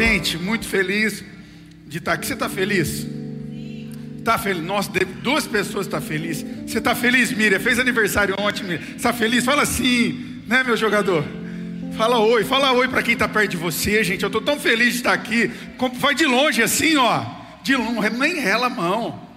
Gente, muito feliz de estar aqui. Você está feliz? Está feliz? Nossa, duas pessoas estão tá felizes. Você está feliz, Miriam? Fez aniversário ontem, Miriam. Está feliz? Fala assim, né, meu jogador? Fala oi, fala oi para quem está perto de você, gente. Eu estou tão feliz de estar aqui. Vai de longe assim, ó. De longe, nem rela a mão.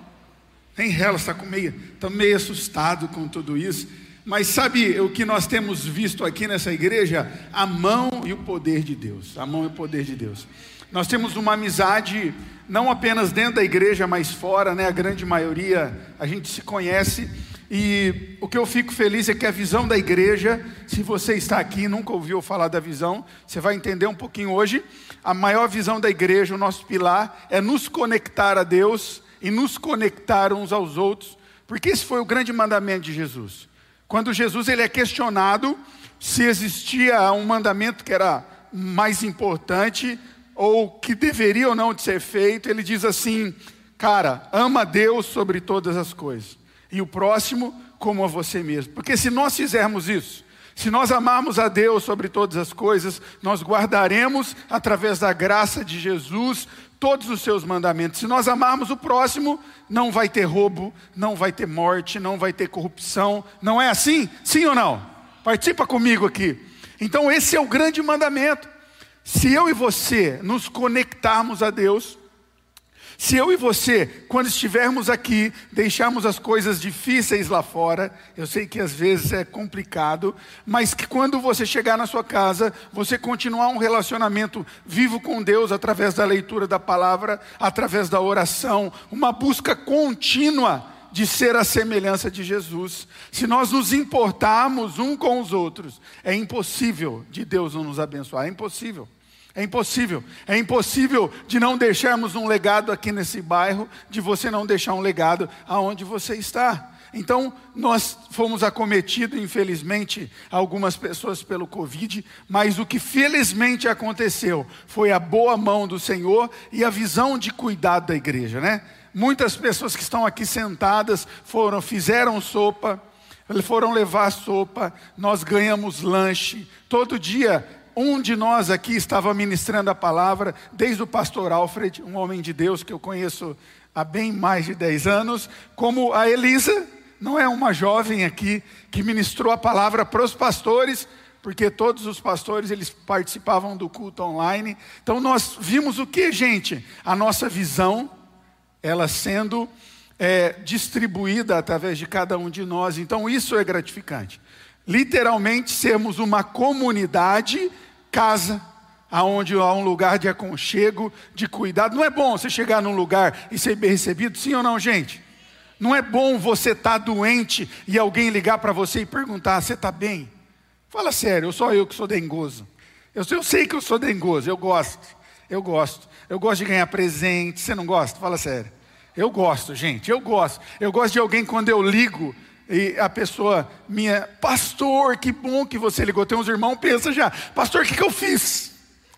Nem rela, está com meio, meio assustado com tudo isso. Mas sabe o que nós temos visto aqui nessa igreja? A mão e o poder de Deus. A mão e o poder de Deus. Nós temos uma amizade não apenas dentro da igreja, mas fora, né? A grande maioria a gente se conhece. E o que eu fico feliz é que a visão da igreja, se você está aqui e nunca ouviu falar da visão, você vai entender um pouquinho hoje. A maior visão da igreja, o nosso pilar, é nos conectar a Deus e nos conectar uns aos outros, porque esse foi o grande mandamento de Jesus. Quando Jesus ele é questionado se existia um mandamento que era mais importante ou que deveria ou não de ser feito, ele diz assim: "Cara, ama Deus sobre todas as coisas e o próximo como a você mesmo". Porque se nós fizermos isso, se nós amarmos a Deus sobre todas as coisas, nós guardaremos através da graça de Jesus todos os seus mandamentos. Se nós amarmos o próximo, não vai ter roubo, não vai ter morte, não vai ter corrupção. Não é assim? Sim ou não? Participa comigo aqui. Então, esse é o grande mandamento. Se eu e você nos conectarmos a Deus, se eu e você, quando estivermos aqui, deixarmos as coisas difíceis lá fora, eu sei que às vezes é complicado, mas que quando você chegar na sua casa, você continuar um relacionamento vivo com Deus através da leitura da palavra, através da oração, uma busca contínua de ser a semelhança de Jesus. Se nós nos importarmos um com os outros, é impossível de Deus não nos abençoar, é impossível. É impossível. É impossível de não deixarmos um legado aqui nesse bairro, de você não deixar um legado aonde você está. Então, nós fomos acometidos, infelizmente, algumas pessoas pelo Covid, mas o que felizmente aconteceu foi a boa mão do Senhor e a visão de cuidado da igreja, né? Muitas pessoas que estão aqui sentadas foram, fizeram sopa, foram levar sopa, nós ganhamos lanche. Todo dia um de nós aqui estava ministrando a palavra, desde o pastor Alfred, um homem de Deus que eu conheço há bem mais de 10 anos, como a Elisa, não é uma jovem aqui que ministrou a palavra para os pastores, porque todos os pastores eles participavam do culto online. Então nós vimos o que, gente? A nossa visão, ela sendo é, distribuída através de cada um de nós. Então isso é gratificante literalmente sermos uma comunidade, casa, aonde há um lugar de aconchego, de cuidado. Não é bom você chegar num lugar e ser bem recebido, sim ou não, gente? Não é bom você estar tá doente e alguém ligar para você e perguntar: você está bem? Fala sério, eu sou eu que sou dengoso. Eu, eu sei que eu sou dengoso, eu gosto. Eu gosto. Eu gosto de ganhar presente. Você não gosta? Fala sério. Eu gosto, gente, eu gosto. Eu gosto de alguém quando eu ligo e a pessoa minha, pastor, que bom que você ligou. Tem uns irmãos, pensa já, pastor, o que, que eu fiz?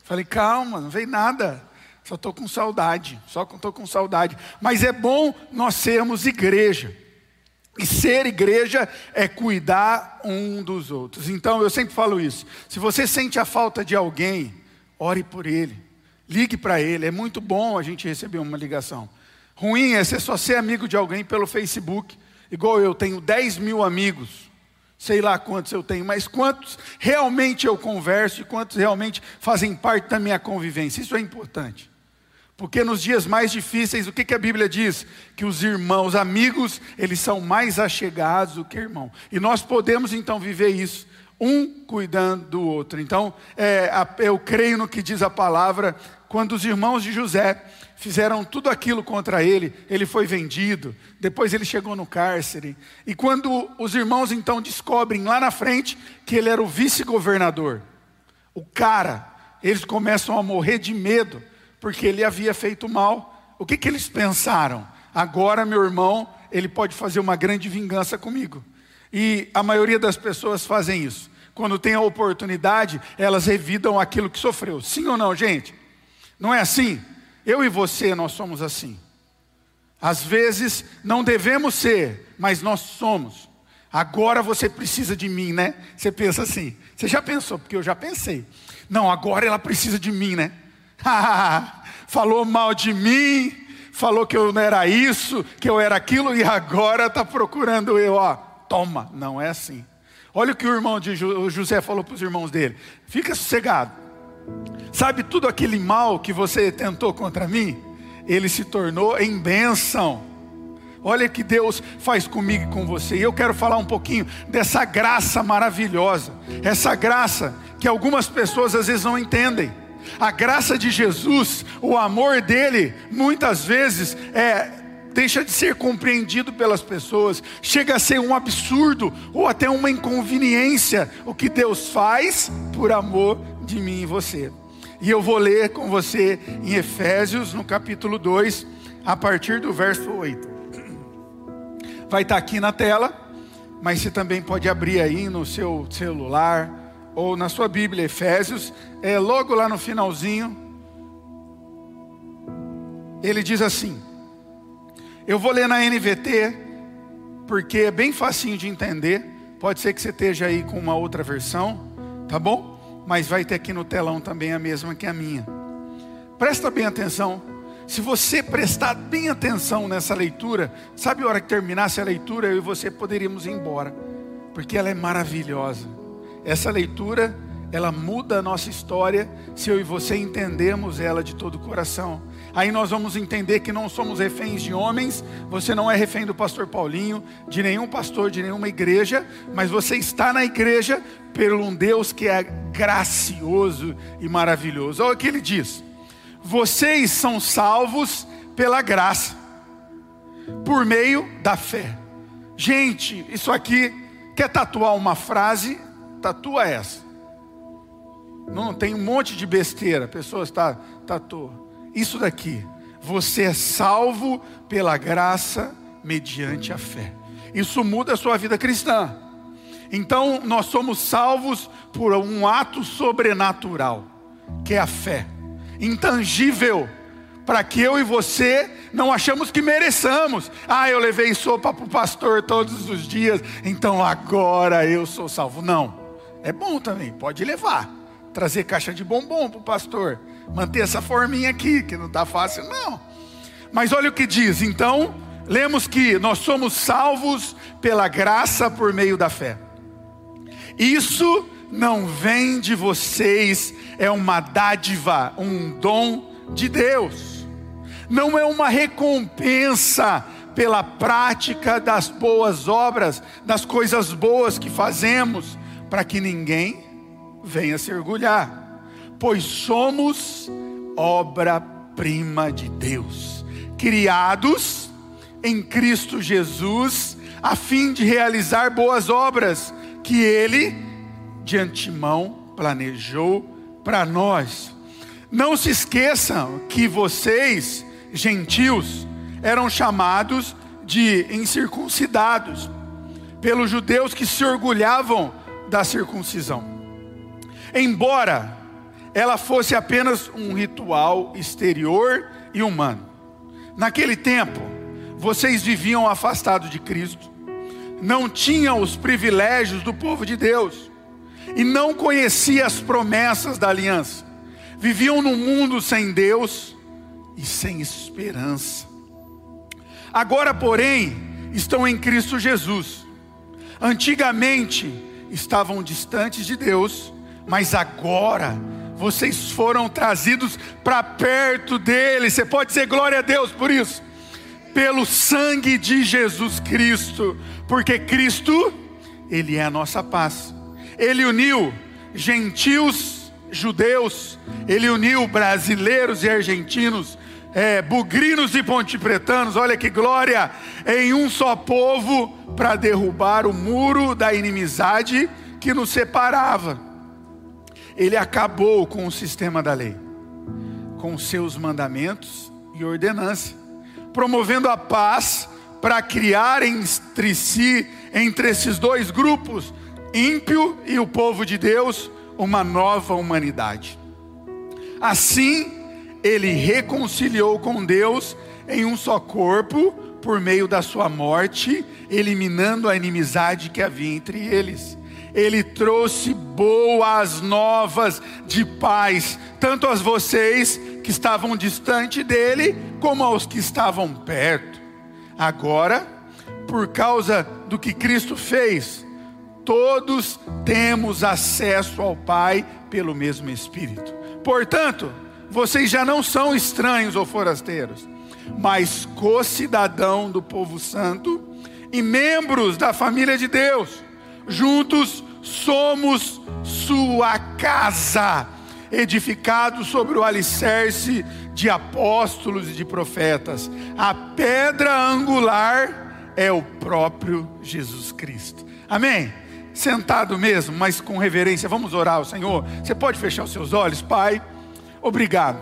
Falei, calma, não veio nada. Só estou com saudade, só estou com saudade. Mas é bom nós sermos igreja. E ser igreja é cuidar um dos outros. Então eu sempre falo isso. Se você sente a falta de alguém, ore por ele. Ligue para ele. É muito bom a gente receber uma ligação. Ruim é você só ser amigo de alguém pelo Facebook Igual eu tenho 10 mil amigos, sei lá quantos eu tenho, mas quantos realmente eu converso e quantos realmente fazem parte da minha convivência. Isso é importante. Porque nos dias mais difíceis, o que, que a Bíblia diz? Que os irmãos, amigos, eles são mais achegados do que irmão. E nós podemos então viver isso, um cuidando do outro. Então, é, eu creio no que diz a palavra, quando os irmãos de José fizeram tudo aquilo contra ele, ele foi vendido, depois ele chegou no cárcere. E quando os irmãos então descobrem lá na frente que ele era o vice-governador, o cara, eles começam a morrer de medo, porque ele havia feito mal. O que, que eles pensaram? Agora meu irmão, ele pode fazer uma grande vingança comigo. E a maioria das pessoas fazem isso. Quando tem a oportunidade, elas revidam aquilo que sofreu. Sim ou não, gente? Não é assim? Eu e você, nós somos assim. Às vezes não devemos ser, mas nós somos. Agora você precisa de mim, né? Você pensa assim. Você já pensou? Porque eu já pensei. Não, agora ela precisa de mim, né? falou mal de mim, falou que eu não era isso, que eu era aquilo, e agora está procurando eu, ó, toma, não é assim. Olha o que o irmão de José falou para os irmãos dele: fica sossegado, sabe tudo aquele mal que você tentou contra mim, ele se tornou em bênção. Olha que Deus faz comigo e com você. E eu quero falar um pouquinho dessa graça maravilhosa, essa graça que algumas pessoas às vezes não entendem. A graça de Jesus, o amor dele, muitas vezes é deixa de ser compreendido pelas pessoas, chega a ser um absurdo ou até uma inconveniência o que Deus faz por amor de mim e você. E eu vou ler com você em Efésios, no capítulo 2, a partir do verso 8 vai estar aqui na tela, mas você também pode abrir aí no seu celular ou na sua Bíblia, Efésios, é logo lá no finalzinho. Ele diz assim: Eu vou ler na NVT, porque é bem facinho de entender. Pode ser que você esteja aí com uma outra versão, tá bom? Mas vai ter aqui no telão também a mesma que a minha. Presta bem atenção se você prestar bem atenção nessa leitura, sabe a hora que terminasse a leitura, eu e você poderíamos ir embora, porque ela é maravilhosa. Essa leitura, ela muda a nossa história se eu e você entendemos ela de todo o coração. Aí nós vamos entender que não somos reféns de homens, você não é refém do pastor Paulinho, de nenhum pastor, de nenhuma igreja, mas você está na igreja pelo um Deus que é gracioso e maravilhoso. Olha o que ele diz vocês são salvos pela graça, por meio da fé. Gente, isso aqui, quer tatuar uma frase? Tatua essa. Não tem um monte de besteira, pessoas tá, tatuam. Isso daqui, você é salvo pela graça mediante a fé. Isso muda a sua vida cristã. Então, nós somos salvos por um ato sobrenatural, que é a fé intangível, para que eu e você não achamos que mereçamos. Ah, eu levei sopa para o pastor todos os dias, então agora eu sou salvo. Não, é bom também, pode levar. Trazer caixa de bombom para o pastor, manter essa forminha aqui, que não está fácil, não. Mas olha o que diz, então, lemos que nós somos salvos pela graça por meio da fé. Isso não vem de vocês, é uma dádiva, um dom de Deus. Não é uma recompensa pela prática das boas obras, das coisas boas que fazemos, para que ninguém venha se orgulhar, pois somos obra-prima de Deus, criados em Cristo Jesus, a fim de realizar boas obras que Ele de antemão planejou para nós. Não se esqueçam que vocês, gentios, eram chamados de incircuncidados pelos judeus que se orgulhavam da circuncisão. Embora ela fosse apenas um ritual exterior e humano. Naquele tempo, vocês viviam afastados de Cristo, não tinham os privilégios do povo de Deus e não conhecia as promessas da aliança. Viviam num mundo sem Deus e sem esperança. Agora, porém, estão em Cristo Jesus. Antigamente estavam distantes de Deus, mas agora vocês foram trazidos para perto dele. Você pode dizer glória a Deus por isso? Pelo sangue de Jesus Cristo, porque Cristo, Ele é a nossa paz. Ele uniu gentios, judeus, ele uniu brasileiros e argentinos, é, bugrinos e pontipretanos, olha que glória, em um só povo para derrubar o muro da inimizade que nos separava. Ele acabou com o sistema da lei, com seus mandamentos e ordenança, promovendo a paz para criar entre si, entre esses dois grupos, ímpio e o povo de Deus uma nova humanidade. Assim, ele reconciliou com Deus em um só corpo por meio da sua morte, eliminando a inimizade que havia entre eles. Ele trouxe boas novas de paz, tanto a vocês que estavam distante dele, como aos que estavam perto. Agora, por causa do que Cristo fez, todos temos acesso ao Pai pelo mesmo Espírito. Portanto, vocês já não são estranhos ou forasteiros, mas co-cidadão do povo santo e membros da família de Deus. Juntos somos sua casa, edificados sobre o alicerce de apóstolos e de profetas. A pedra angular é o próprio Jesus Cristo. Amém? Sentado mesmo, mas com reverência, vamos orar ao Senhor. Você pode fechar os seus olhos, Pai. Obrigado.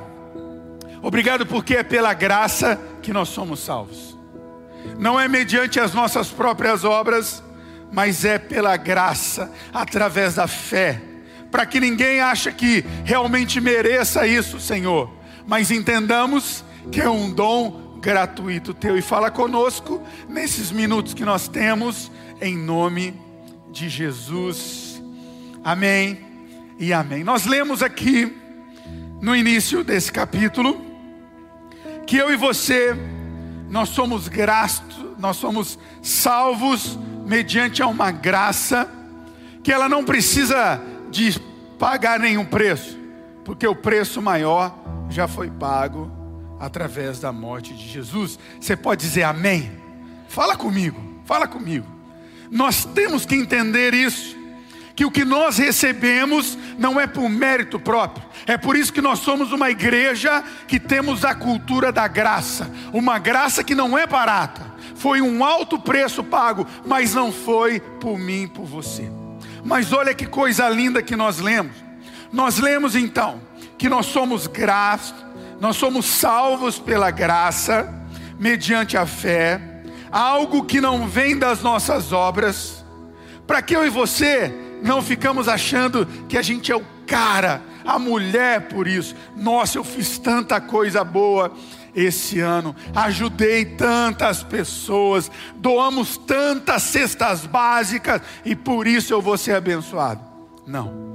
Obrigado porque é pela graça que nós somos salvos. Não é mediante as nossas próprias obras, mas é pela graça, através da fé, para que ninguém ache que realmente mereça isso, Senhor, mas entendamos que é um dom gratuito teu e fala conosco nesses minutos que nós temos, em nome de Jesus. Amém e amém. Nós lemos aqui no início desse capítulo que eu e você nós somos gratos, nós somos salvos mediante a uma graça que ela não precisa de pagar nenhum preço, porque o preço maior já foi pago através da morte de Jesus. Você pode dizer amém? Fala comigo, fala comigo. Nós temos que entender isso que o que nós recebemos não é por mérito próprio. É por isso que nós somos uma igreja que temos a cultura da graça, uma graça que não é barata. Foi um alto preço pago, mas não foi por mim, por você. Mas olha que coisa linda que nós lemos. Nós lemos então que nós somos graça, nós somos salvos pela graça, mediante a fé, algo que não vem das nossas obras, para que eu e você não ficamos achando que a gente é o cara, a mulher por isso. Nossa, eu fiz tanta coisa boa esse ano, ajudei tantas pessoas, doamos tantas cestas básicas e por isso eu vou ser abençoado. Não.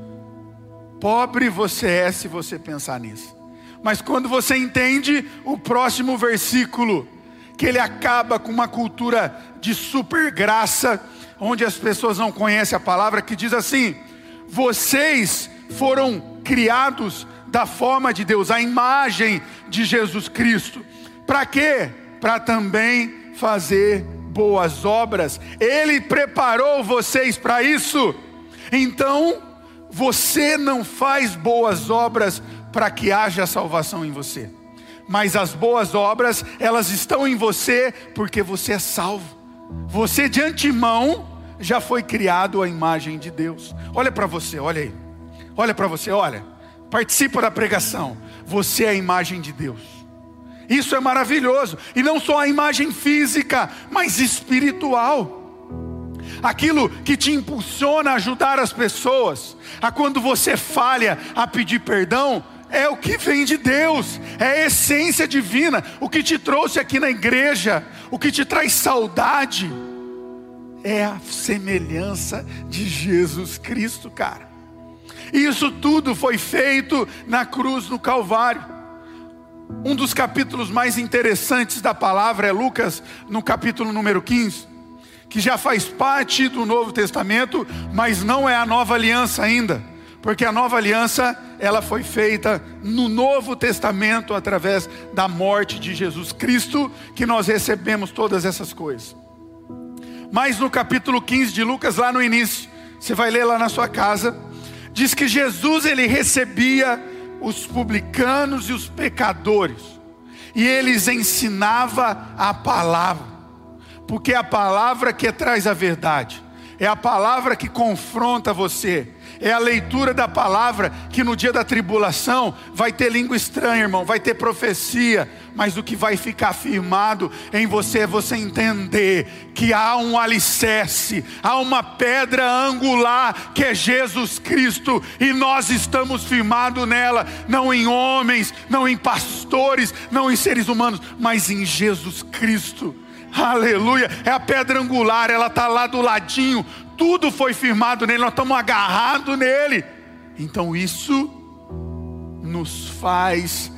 Pobre você é se você pensar nisso. Mas quando você entende o próximo versículo, que ele acaba com uma cultura de super graça, onde as pessoas não conhecem a palavra, que diz assim: vocês foram criados da forma de Deus, a imagem de Jesus Cristo. Para quê? Para também fazer boas obras. Ele preparou vocês para isso. Então, você não faz boas obras para que haja salvação em você. Mas as boas obras, elas estão em você porque você é salvo. Você de antemão já foi criado à imagem de Deus. Olha para você, olha aí. Olha para você, olha. Participa da pregação. Você é a imagem de Deus. Isso é maravilhoso. E não só a imagem física, mas espiritual. Aquilo que te impulsiona a ajudar as pessoas, a quando você falha a pedir perdão, é o que vem de Deus, é a essência divina, o que te trouxe aqui na igreja, o que te traz saudade é a semelhança de Jesus Cristo, cara. Isso tudo foi feito na cruz no Calvário. Um dos capítulos mais interessantes da palavra é Lucas, no capítulo número 15, que já faz parte do Novo Testamento, mas não é a nova aliança ainda, porque a nova aliança ela foi feita no Novo Testamento através da morte de Jesus Cristo, que nós recebemos todas essas coisas. Mas no capítulo 15 de Lucas, lá no início, você vai ler lá na sua casa, diz que Jesus ele recebia os publicanos e os pecadores, e eles ensinava a palavra, porque é a palavra que traz a verdade, é a palavra que confronta você, é a leitura da palavra que no dia da tribulação vai ter língua estranha, irmão, vai ter profecia, mas o que vai ficar firmado em você é você entender que há um alicerce, há uma pedra angular que é Jesus Cristo, e nós estamos firmados nela, não em homens, não em pastores, não em seres humanos, mas em Jesus Cristo. Aleluia, é a pedra angular, ela está lá do ladinho, tudo foi firmado nele, nós estamos agarrados nele. Então isso nos faz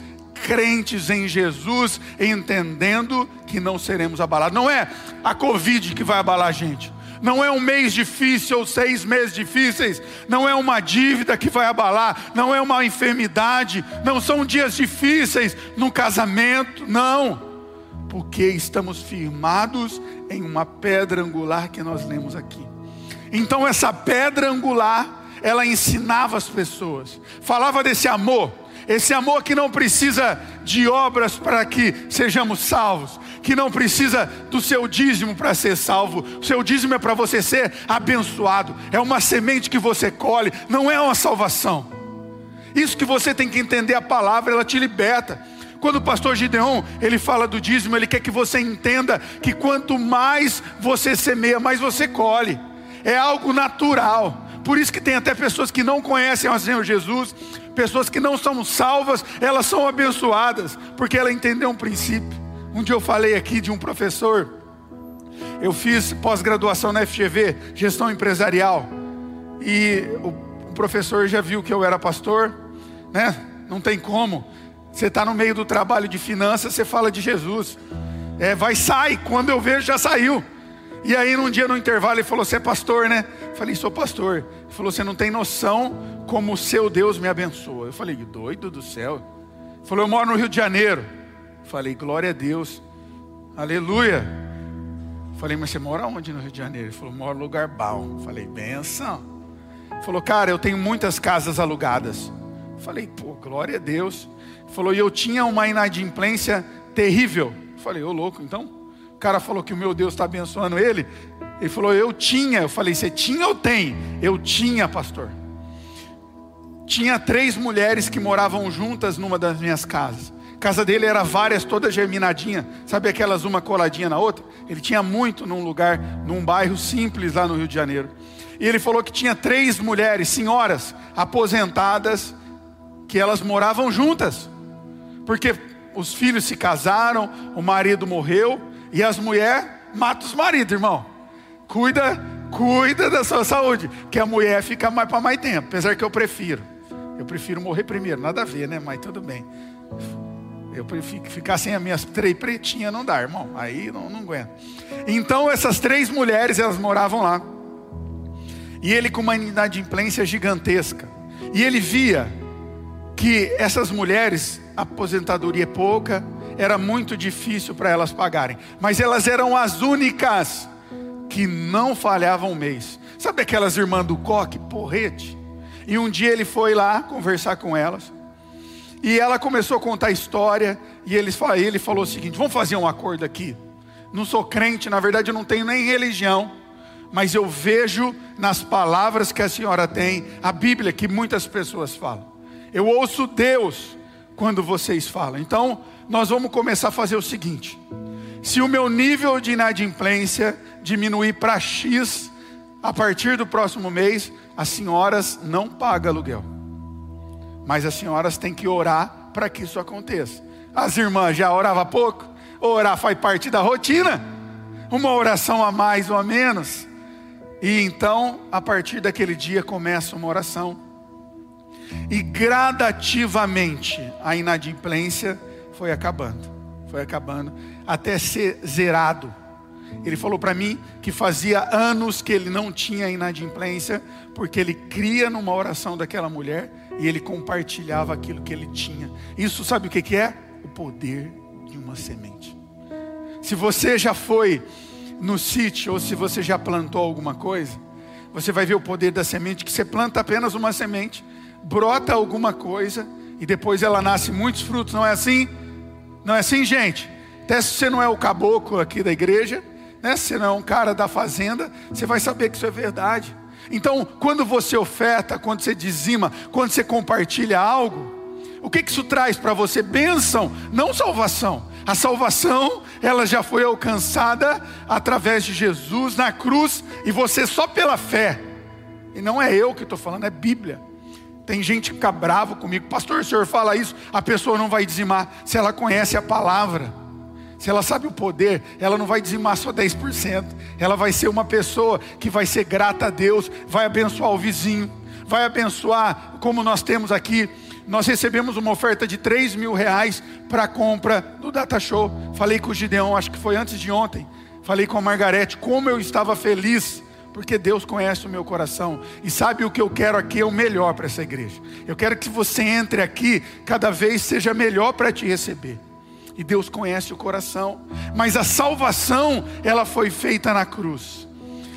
crentes em Jesus, entendendo que não seremos abalados. Não é a Covid que vai abalar a gente. Não é um mês difícil ou seis meses difíceis, não é uma dívida que vai abalar, não é uma enfermidade, não são dias difíceis no casamento, não, porque estamos firmados em uma pedra angular que nós lemos aqui. Então, essa pedra angular, ela ensinava as pessoas, falava desse amor, esse amor que não precisa de obras para que sejamos salvos, que não precisa do seu dízimo para ser salvo. O seu dízimo é para você ser abençoado. É uma semente que você colhe, não é uma salvação. Isso que você tem que entender a palavra, ela te liberta. Quando o pastor Gideon, ele fala do dízimo, ele quer que você entenda que quanto mais você semeia, mais você colhe. É algo natural. Por isso que tem até pessoas que não conhecem o Senhor Jesus, pessoas que não são salvas, elas são abençoadas, porque ela entendeu um princípio. Um dia eu falei aqui de um professor, eu fiz pós-graduação na FGV, gestão empresarial, e o professor já viu que eu era pastor, né? Não tem como. Você está no meio do trabalho de finanças, você fala de Jesus. É, vai, sai. Quando eu vejo, já saiu. E aí, num dia no intervalo, ele falou: Você é pastor, né? Eu falei: Sou pastor. Ele falou: Você não tem noção como o seu Deus me abençoa. Eu falei: Doido do céu. Ele falou: Eu moro no Rio de Janeiro. Falei, glória a Deus, aleluia. Falei, mas você mora onde no Rio de Janeiro? Ele falou, moro no lugar bom. Falei, benção. Falou, cara, eu tenho muitas casas alugadas. Falei, pô, glória a Deus. Falou, e eu tinha uma inadimplência terrível. Falei, ô louco, então? Cara falou que o meu Deus está abençoando ele. Ele falou, eu tinha. Eu falei, você tinha ou tem? Eu tinha, pastor. Tinha três mulheres que moravam juntas numa das minhas casas casa dele era várias, toda germinadinha. Sabe aquelas uma coladinha na outra? Ele tinha muito num lugar, num bairro simples lá no Rio de Janeiro. E ele falou que tinha três mulheres, senhoras, aposentadas, que elas moravam juntas. Porque os filhos se casaram, o marido morreu, e as mulheres matam os maridos, irmão. Cuida, cuida da sua saúde, que a mulher fica mais para mais tempo, apesar que eu prefiro. Eu prefiro morrer primeiro, nada a ver, né? Mas tudo bem. Eu prefiro ficar sem as minhas três pretinhas, não dá, irmão. Aí não, não aguenta. Então essas três mulheres, elas moravam lá. E ele com uma inadimplência gigantesca. E ele via que essas mulheres, aposentadoria é pouca, era muito difícil para elas pagarem. Mas elas eram as únicas que não falhavam um mês. Sabe aquelas irmãs do coque, porrete? E um dia ele foi lá conversar com elas. E ela começou a contar a história, e ele, ele falou o seguinte: vamos fazer um acordo aqui. Não sou crente, na verdade eu não tenho nem religião, mas eu vejo nas palavras que a senhora tem, a Bíblia que muitas pessoas falam. Eu ouço Deus quando vocês falam. Então, nós vamos começar a fazer o seguinte: se o meu nível de inadimplência diminuir para X, a partir do próximo mês, as senhoras não pagam aluguel. Mas as senhoras têm que orar para que isso aconteça. As irmãs já oravam pouco, orar faz parte da rotina, uma oração a mais ou a menos. E então, a partir daquele dia, começa uma oração. E gradativamente a inadimplência foi acabando, foi acabando, até ser zerado. Ele falou para mim que fazia anos que ele não tinha inadimplência, porque ele cria numa oração daquela mulher e ele compartilhava aquilo que ele tinha. Isso sabe o que, que é? O poder de uma semente. Se você já foi no sítio ou se você já plantou alguma coisa, você vai ver o poder da semente, que você planta apenas uma semente, brota alguma coisa e depois ela nasce muitos frutos, não é assim? Não é assim, gente? Até se você não é o caboclo aqui da igreja, né? se não é um cara da fazenda, você vai saber que isso é verdade. Então, quando você oferta, quando você dizima, quando você compartilha algo, o que, que isso traz para você? Bênção, não salvação. A salvação, ela já foi alcançada através de Jesus na cruz e você só pela fé. E não é eu que estou falando, é Bíblia. Tem gente que fica bravo comigo, pastor, o senhor fala isso, a pessoa não vai dizimar se ela conhece a palavra. Se ela sabe o poder, ela não vai dizimar só 10%. Ela vai ser uma pessoa que vai ser grata a Deus, vai abençoar o vizinho, vai abençoar, como nós temos aqui nós recebemos uma oferta de 3 mil reais para a compra do Data Show. Falei com o Gideon, acho que foi antes de ontem. Falei com a Margarete, como eu estava feliz, porque Deus conhece o meu coração e sabe o que eu quero aqui é o melhor para essa igreja. Eu quero que você entre aqui, cada vez seja melhor para te receber. E Deus conhece o coração, mas a salvação, ela foi feita na cruz.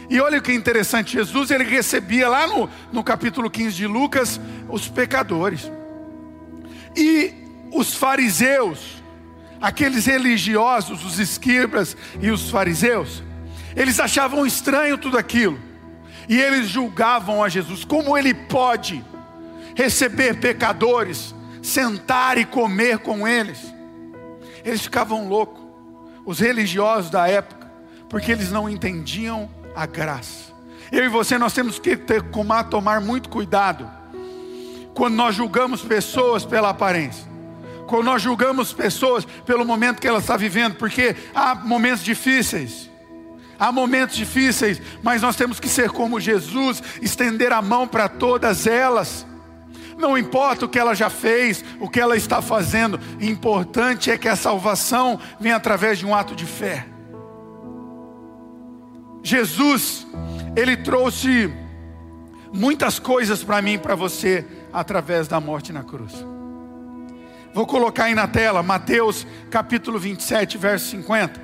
E olha que é interessante, Jesus ele recebia lá no, no capítulo 15 de Lucas os pecadores. E os fariseus, aqueles religiosos, os escribas e os fariseus, eles achavam estranho tudo aquilo. E eles julgavam a Jesus. Como ele pode receber pecadores, sentar e comer com eles? Eles ficavam loucos, os religiosos da época, porque eles não entendiam a graça. Eu e você nós temos que ter, tomar muito cuidado quando nós julgamos pessoas pela aparência. Quando nós julgamos pessoas pelo momento que ela está vivendo, porque há momentos difíceis. Há momentos difíceis, mas nós temos que ser como Jesus, estender a mão para todas elas. Não importa o que ela já fez, o que ela está fazendo, importante é que a salvação venha através de um ato de fé. Jesus, ele trouxe muitas coisas para mim e para você através da morte na cruz. Vou colocar aí na tela, Mateus capítulo 27, verso 50.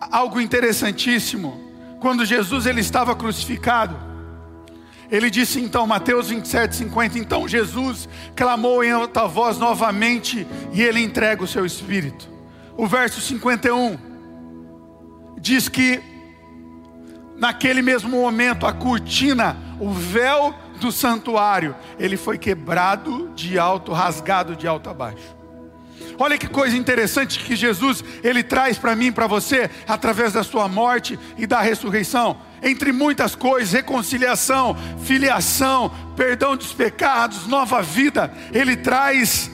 Algo interessantíssimo, quando Jesus ele estava crucificado, ele disse então, Mateus 27, 50, então Jesus clamou em alta voz novamente e ele entrega o seu espírito. O verso 51 diz que naquele mesmo momento a cortina, o véu do santuário, ele foi quebrado de alto, rasgado de alto a baixo. Olha que coisa interessante que Jesus ele traz para mim, para você, através da sua morte e da ressurreição. Entre muitas coisas, reconciliação, filiação, perdão dos pecados, nova vida, ele traz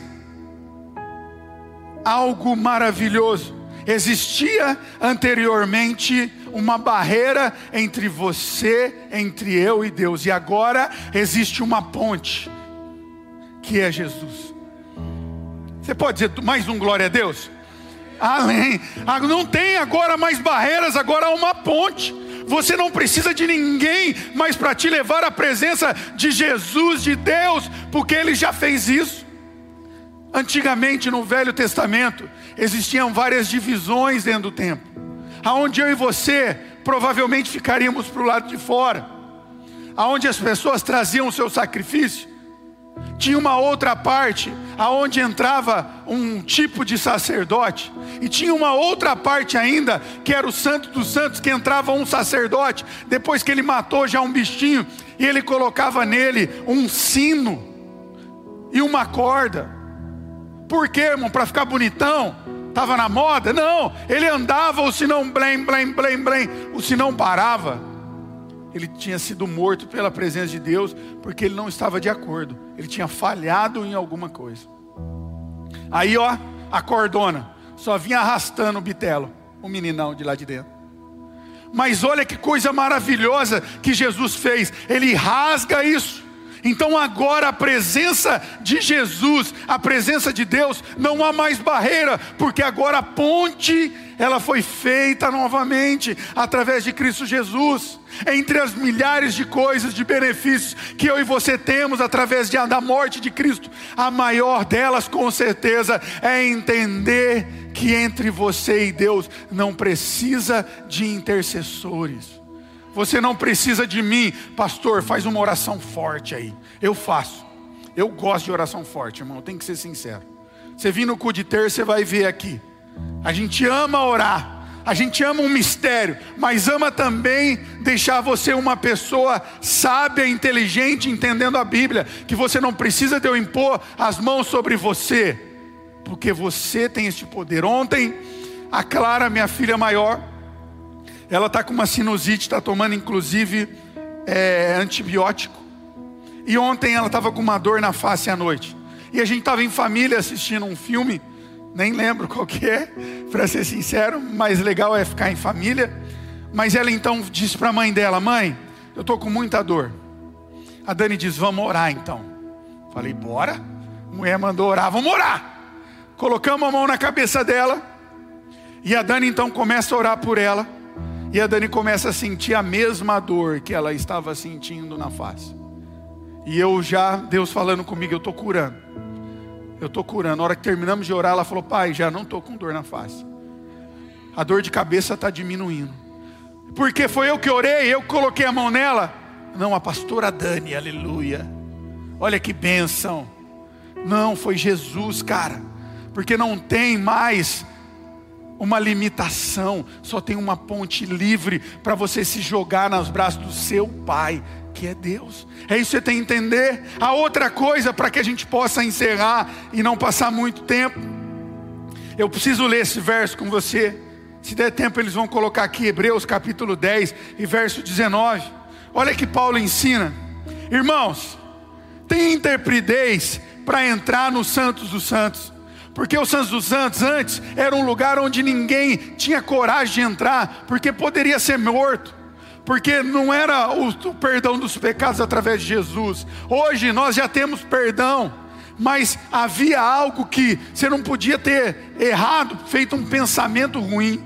algo maravilhoso Existia anteriormente uma barreira entre você, entre eu e Deus, e agora existe uma ponte, que é Jesus. Você pode dizer mais um glória a Deus? Amém. Ah, não tem agora mais barreiras, agora há uma ponte. Você não precisa de ninguém mais para te levar à presença de Jesus, de Deus, porque Ele já fez isso. Antigamente no Velho Testamento existiam várias divisões dentro do templo, aonde eu e você provavelmente ficaríamos para o lado de fora, aonde as pessoas traziam o seu sacrifício. Tinha uma outra parte aonde entrava um tipo de sacerdote e tinha uma outra parte ainda que era o Santo dos Santos que entrava um sacerdote depois que ele matou já um bichinho e ele colocava nele um sino e uma corda por quê, irmão? Para ficar bonitão? Estava na moda? Não, ele andava, o sinão blém, blém, blém, blém, o sinão parava. Ele tinha sido morto pela presença de Deus, porque ele não estava de acordo, ele tinha falhado em alguma coisa. Aí, ó, a cordona, só vinha arrastando o bitelo, o meninão de lá de dentro. Mas olha que coisa maravilhosa que Jesus fez, ele rasga isso. Então agora a presença de Jesus, a presença de Deus, não há mais barreira, porque agora a ponte ela foi feita novamente através de Cristo Jesus. Entre as milhares de coisas, de benefícios que eu e você temos através de, da morte de Cristo, a maior delas, com certeza, é entender que entre você e Deus não precisa de intercessores. Você não precisa de mim, pastor. Faz uma oração forte aí. Eu faço. Eu gosto de oração forte, irmão. Tem que ser sincero. Você vir no cu de ter, você vai ver aqui. A gente ama orar. A gente ama um mistério, mas ama também deixar você uma pessoa sábia, inteligente, entendendo a Bíblia, que você não precisa de eu impor as mãos sobre você, porque você tem este poder. Ontem, a Clara, minha filha maior, ela está com uma sinusite, está tomando inclusive é, antibiótico. E ontem ela estava com uma dor na face à noite. E a gente estava em família assistindo um filme, nem lembro qual que é, para ser sincero, mas legal é ficar em família. Mas ela então disse para a mãe dela: Mãe, eu estou com muita dor. A Dani diz: Vamos orar então. Falei, bora. A mulher mandou orar, vamos orar. Colocamos a mão na cabeça dela. E a Dani então começa a orar por ela. E a Dani começa a sentir a mesma dor que ela estava sentindo na face. E eu já, Deus falando comigo, eu estou curando. Eu estou curando. Na hora que terminamos de orar, ela falou: Pai, já não estou com dor na face. A dor de cabeça está diminuindo. Porque foi eu que orei, eu coloquei a mão nela. Não, a pastora Dani, aleluia. Olha que bênção. Não, foi Jesus, cara. Porque não tem mais uma limitação, só tem uma ponte livre para você se jogar nos braços do seu Pai que é Deus. É isso que você tem que entender. A outra coisa, para que a gente possa encerrar e não passar muito tempo, eu preciso ler esse verso com você. Se der tempo, eles vão colocar aqui Hebreus capítulo 10 e verso 19. Olha que Paulo ensina. Irmãos, tem interpridez para entrar nos Santos dos Santos. Porque os Santos dos Santos antes era um lugar onde ninguém tinha coragem de entrar, porque poderia ser morto porque não era o, o perdão dos pecados através de Jesus. Hoje nós já temos perdão, mas havia algo que você não podia ter errado, feito um pensamento ruim,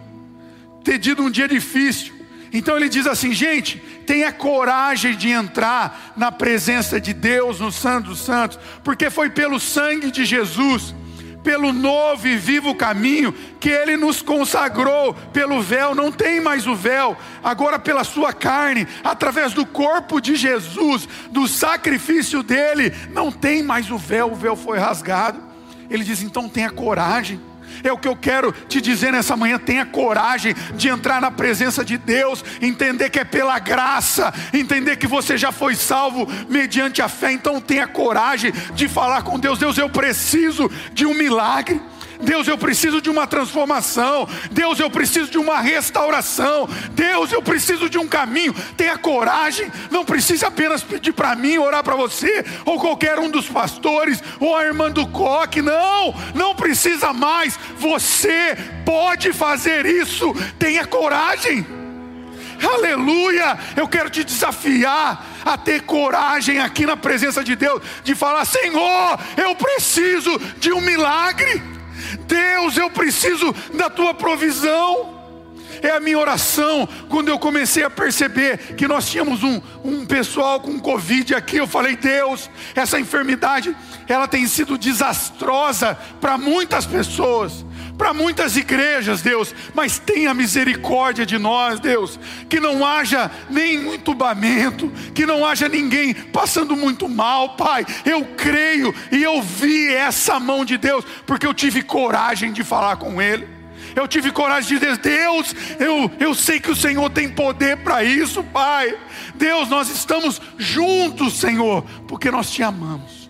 ter tido um dia difícil. Então ele diz assim, gente, tenha coragem de entrar na presença de Deus, no Santo dos Santos, porque foi pelo sangue de Jesus pelo novo e vivo caminho que Ele nos consagrou, pelo véu, não tem mais o véu, agora pela Sua carne, através do corpo de Jesus, do sacrifício dele, não tem mais o véu, o véu foi rasgado. Ele diz: então tenha coragem é o que eu quero te dizer nessa manhã. Tenha coragem de entrar na presença de Deus, entender que é pela graça, entender que você já foi salvo mediante a fé. Então tenha coragem de falar com Deus: Deus, eu preciso de um milagre. Deus, eu preciso de uma transformação. Deus, eu preciso de uma restauração. Deus, eu preciso de um caminho. Tenha coragem. Não precisa apenas pedir para mim, orar para você, ou qualquer um dos pastores, ou a irmã do coque. Não, não precisa mais. Você pode fazer isso. Tenha coragem. Aleluia! Eu quero te desafiar a ter coragem aqui na presença de Deus, de falar: Senhor, eu preciso de um milagre. Deus, eu preciso da tua provisão. É a minha oração. Quando eu comecei a perceber que nós tínhamos um, um pessoal com Covid aqui, eu falei: Deus, essa enfermidade, ela tem sido desastrosa para muitas pessoas para muitas igrejas, Deus, mas tenha misericórdia de nós, Deus, que não haja nem entubamento, que não haja ninguém passando muito mal, Pai. Eu creio e eu vi essa mão de Deus, porque eu tive coragem de falar com Ele. Eu tive coragem de dizer, Deus, eu, eu sei que o Senhor tem poder para isso, Pai. Deus, nós estamos juntos, Senhor, porque nós te amamos.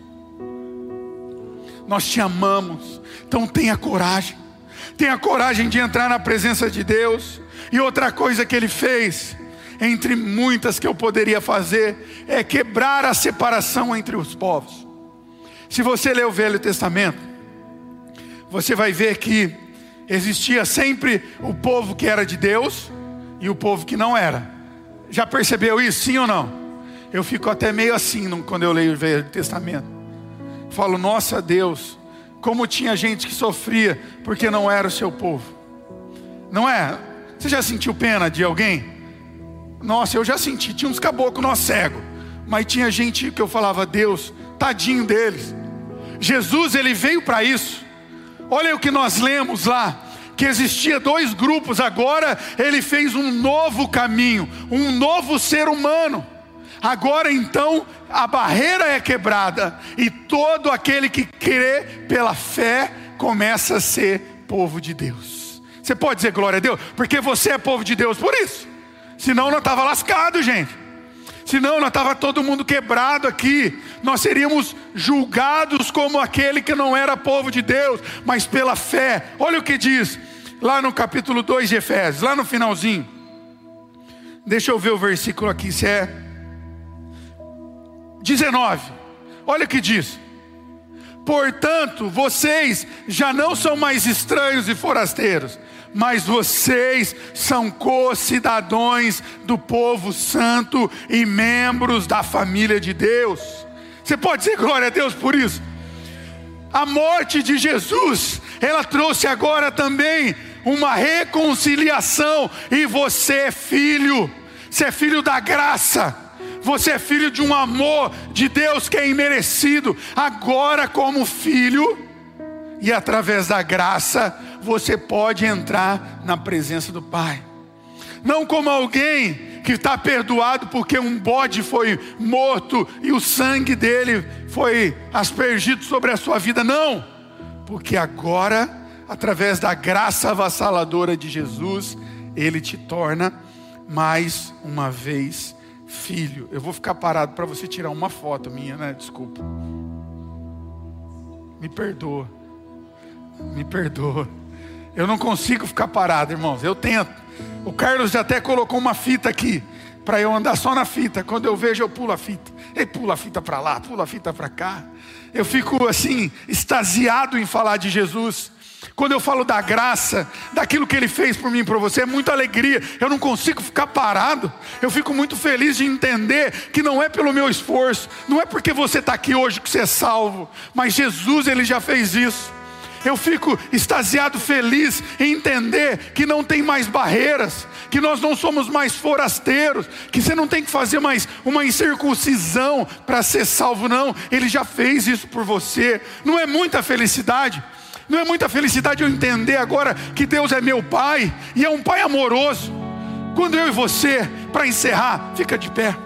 Nós te amamos, então tenha coragem tenha coragem de entrar na presença de Deus. E outra coisa que ele fez, entre muitas que eu poderia fazer, é quebrar a separação entre os povos. Se você ler o Velho Testamento, você vai ver que existia sempre o povo que era de Deus e o povo que não era. Já percebeu isso, sim ou não? Eu fico até meio assim quando eu leio o Velho Testamento. Falo, nossa Deus, como tinha gente que sofria porque não era o seu povo. Não é? Você já sentiu pena de alguém? Nossa, eu já senti. Tinha uns caboclos nós cego, mas tinha gente que eu falava, Deus, tadinho deles. Jesus, ele veio para isso. Olha o que nós lemos lá que existia dois grupos, agora ele fez um novo caminho, um novo ser humano. Agora então a barreira é quebrada e todo aquele que crê pela fé começa a ser povo de Deus. Você pode dizer glória a Deus? Porque você é povo de Deus por isso. Senão não estava lascado, gente. Senão não estava todo mundo quebrado aqui. Nós seríamos julgados como aquele que não era povo de Deus, mas pela fé. Olha o que diz lá no capítulo 2 de Efésios, lá no finalzinho. Deixa eu ver o versículo aqui, se é 19. Olha o que diz. Portanto, vocês já não são mais estranhos e forasteiros, mas vocês são co-cidadãos do povo santo e membros da família de Deus. Você pode dizer glória a Deus por isso? A morte de Jesus, ela trouxe agora também uma reconciliação, e você é filho, você é filho da graça, você é filho de um amor de Deus que é imerecido, agora, como filho, e através da graça, você pode entrar na presença do Pai, não como alguém que está perdoado porque um bode foi morto e o sangue dele foi aspergido sobre a sua vida, não, porque agora, através da graça avassaladora de Jesus, ele te torna mais uma vez filho. Eu vou ficar parado para você tirar uma foto minha, né? Desculpa. Me perdoa. Me perdoa. Eu não consigo ficar parado, irmãos. Eu tento. O Carlos já até colocou uma fita aqui para eu andar só na fita. Quando eu vejo, eu pulo a fita. Ele pula a fita para lá, pula a fita para cá. Eu fico assim, extasiado em falar de Jesus. Quando eu falo da graça, daquilo que Ele fez por mim e por você, é muita alegria. Eu não consigo ficar parado. Eu fico muito feliz de entender que não é pelo meu esforço, não é porque você está aqui hoje que você é salvo, mas Jesus, Ele já fez isso. Eu fico extasiado, feliz em entender que não tem mais barreiras, que nós não somos mais forasteiros, que você não tem que fazer mais uma incircuncisão para ser salvo, não. Ele já fez isso por você. Não é muita felicidade? Não é muita felicidade eu entender agora que Deus é meu Pai e é um Pai amoroso. Quando eu e você, para encerrar, fica de pé.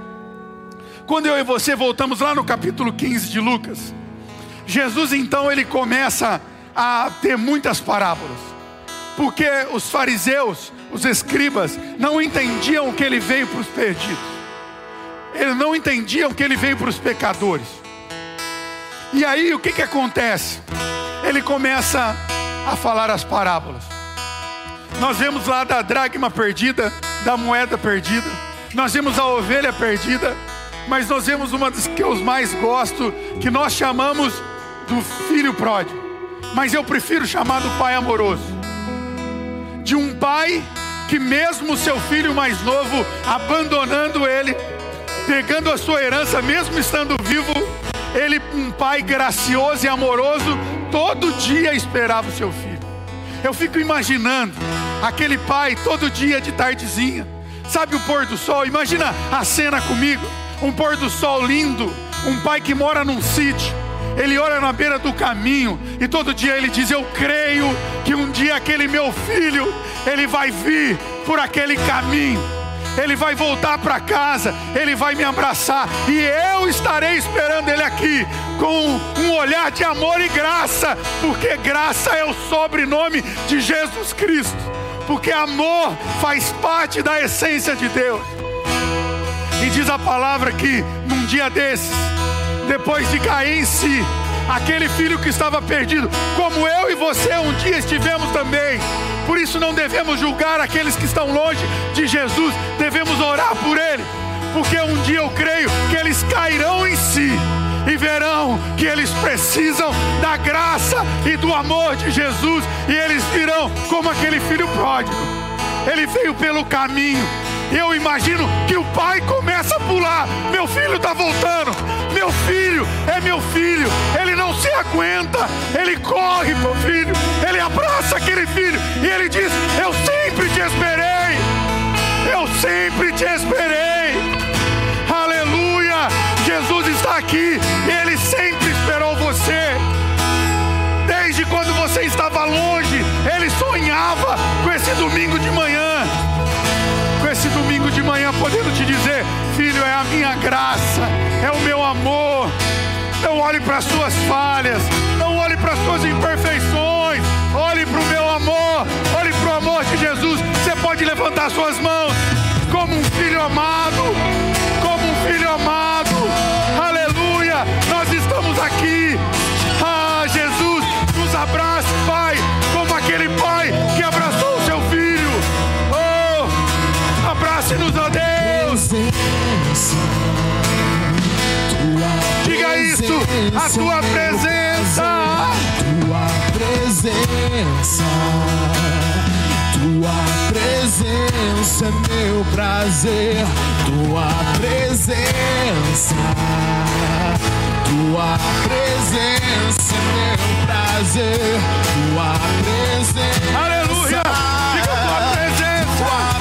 Quando eu e você voltamos lá no capítulo 15 de Lucas, Jesus então ele começa a ter muitas parábolas, porque os fariseus, os escribas, não entendiam que ele veio para os perdidos, eles não entendiam que ele veio para os pecadores. E aí o que, que acontece? Ele começa a falar as parábolas. Nós vemos lá da dracma perdida, da moeda perdida, nós vemos a ovelha perdida, mas nós vemos uma das que eu mais gosto, que nós chamamos do filho pródigo mas eu prefiro chamar do pai amoroso. De um pai que, mesmo seu filho mais novo, abandonando ele, pegando a sua herança, mesmo estando vivo, ele, um pai gracioso e amoroso, todo dia esperava o seu filho. Eu fico imaginando aquele pai todo dia de tardezinha, sabe o pôr do sol? Imagina a cena comigo, um pôr do sol lindo, um pai que mora num sítio ele ora na beira do caminho e todo dia ele diz: Eu creio que um dia aquele meu filho, ele vai vir por aquele caminho. Ele vai voltar para casa, ele vai me abraçar e eu estarei esperando ele aqui com um olhar de amor e graça, porque graça é o sobrenome de Jesus Cristo, porque amor faz parte da essência de Deus. E diz a palavra que num dia desses, depois de cair em si, aquele filho que estava perdido, como eu e você um dia estivemos também. Por isso não devemos julgar aqueles que estão longe de Jesus, devemos orar por eles, porque um dia eu creio que eles cairão em si e verão que eles precisam da graça e do amor de Jesus, e eles virão como aquele filho pródigo. Ele veio pelo caminho, eu imagino que o pai começa a pular. Meu filho está voltando. Meu filho é meu filho. Ele não se aguenta. Ele corre para o filho. Ele abraça aquele filho. E ele diz: Eu sempre te esperei. Eu sempre te esperei. Aleluia. Jesus está aqui. Ele sempre esperou você. Desde quando você estava longe, ele sonhava com esse domingo de manhã podendo te dizer: Filho, é a minha graça, é o meu amor. Não olhe para as suas falhas, não olhe para as suas imperfeições, olhe para o meu amor, olhe para o amor de Jesus. Você pode levantar suas mãos como um filho amado, como um filho amado. Aleluia! Nós estamos aqui. Ah, Jesus, nos abrace, Pai, como aquele pai que abraçou o seu filho. Oh, abrace-nos, ó Deus. Diga isso, a tua presença. Tua presença. Tua presença é meu prazer. Tua presença. Tua presença é meu prazer. Tua presença. Aleluia! Diga tua presença. Tua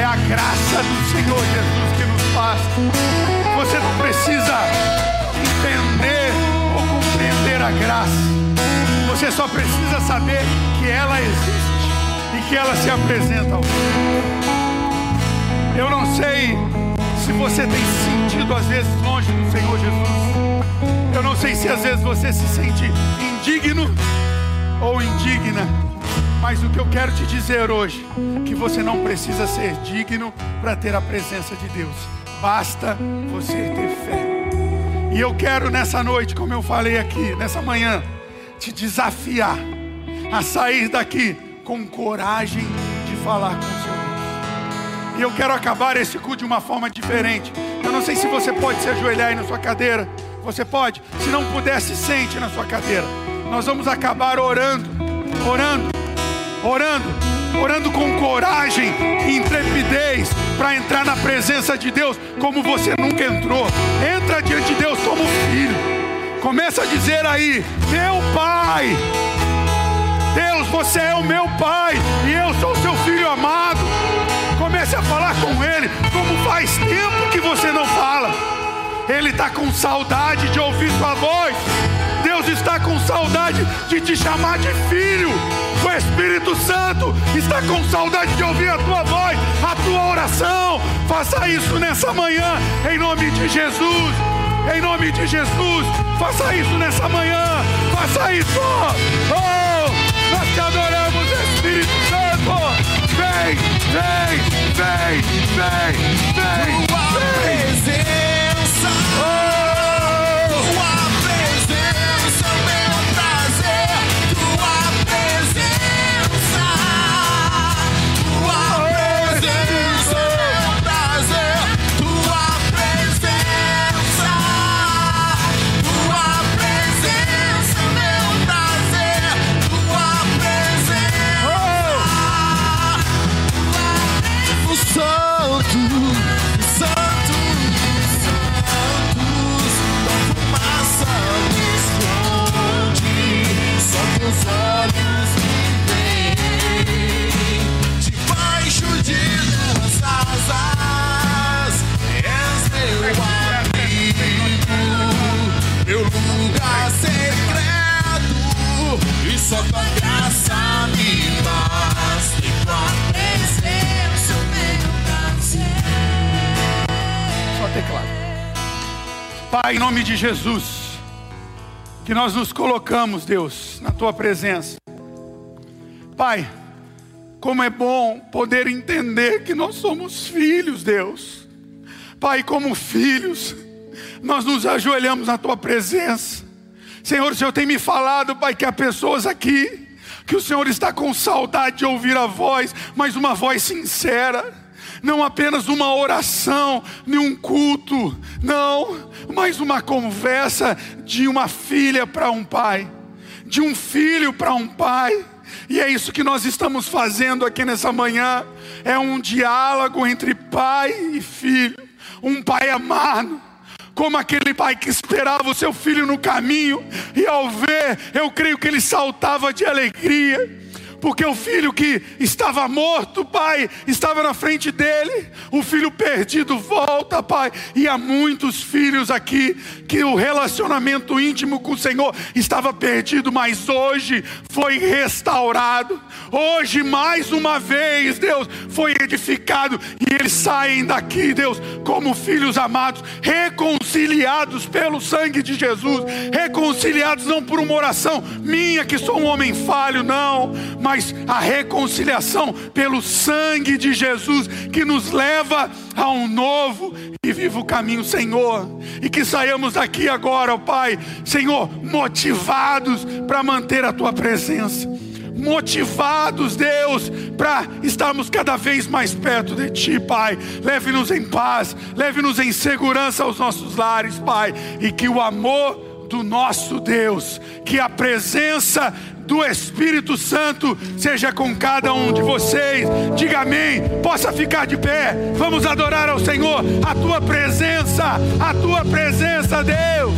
É a graça do Senhor Jesus que nos faz. Você não precisa entender ou compreender a graça. Você só precisa saber que ela existe e que ela se apresenta ao Eu não sei se você tem se sentido às vezes longe do Senhor Jesus. Eu não sei se às vezes você se sente indigno ou indigna. Mas o que eu quero te dizer hoje, que você não precisa ser digno para ter a presença de Deus. Basta você ter fé. E eu quero nessa noite, como eu falei aqui, nessa manhã, te desafiar a sair daqui com coragem de falar com o seu Deus. E eu quero acabar esse culto de uma forma diferente. Eu não sei se você pode se ajoelhar aí na sua cadeira. Você pode? Se não puder, se sente na sua cadeira. Nós vamos acabar orando, orando, orando, orando com coragem e intrepidez para entrar na presença de Deus como você nunca entrou. Entra diante de Deus como filho. Começa a dizer aí: Meu Pai. Deus, você é o meu Pai e eu sou seu filho amado. Comece a falar com Ele, como faz tempo que você não fala. Ele está com saudade de ouvir sua voz. Deus está com saudade de te chamar de filho. O Espírito Santo está com saudade de ouvir a tua voz, a tua oração. Faça isso nessa manhã, em nome de Jesus. Em nome de Jesus, faça isso nessa manhã. Faça isso. Oh, nós te adoramos, Espírito Santo. Vem, vem, vem, vem, Tua vem. Jesus, que nós nos colocamos, Deus, na tua presença. Pai, como é bom poder entender que nós somos filhos, Deus. Pai, como filhos, nós nos ajoelhamos na tua presença. Senhor, o Senhor tem me falado, Pai, que há pessoas aqui que o Senhor está com saudade de ouvir a voz, mas uma voz sincera não apenas uma oração, nem um culto, não, mas uma conversa de uma filha para um pai, de um filho para um pai. E é isso que nós estamos fazendo aqui nessa manhã. É um diálogo entre pai e filho, um pai amado como aquele pai que esperava o seu filho no caminho, e ao ver, eu creio que ele saltava de alegria. Porque o filho que estava morto, Pai, estava na frente dele, o filho perdido volta, Pai, e há muitos filhos aqui que o relacionamento íntimo com o Senhor estava perdido, mas hoje foi restaurado, hoje mais uma vez, Deus, foi edificado. E eles saem daqui, Deus, como filhos amados, reconciliados pelo sangue de Jesus, reconciliados não por uma oração minha, que sou um homem falho, não, mas a reconciliação pelo sangue de Jesus, que nos leva a um novo e vivo caminho, Senhor, e que saiamos daqui agora, ó Pai, Senhor, motivados para manter a Tua presença. Motivados, Deus, para estarmos cada vez mais perto de Ti, Pai. Leve-nos em paz, leve-nos em segurança aos nossos lares, Pai, e que o amor do nosso Deus, que a presença do Espírito Santo seja com cada um de vocês. Diga amém. Possa ficar de pé. Vamos adorar ao Senhor. A tua presença, a tua presença, Deus.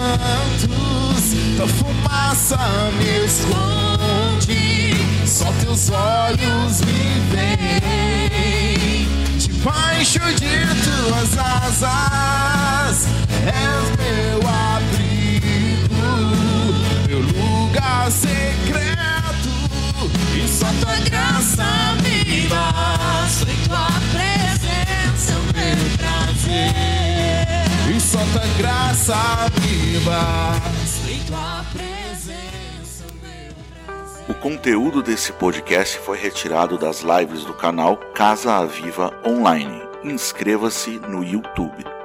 Santos, tua fumaça me esconde, só teus olhos me veem. Debaixo de tuas asas és meu abrigo, meu lugar secreto, e só tua graça me basta. Tua graça prazer. O conteúdo desse podcast foi retirado das lives do canal Casa Aviva Online. Inscreva-se no YouTube.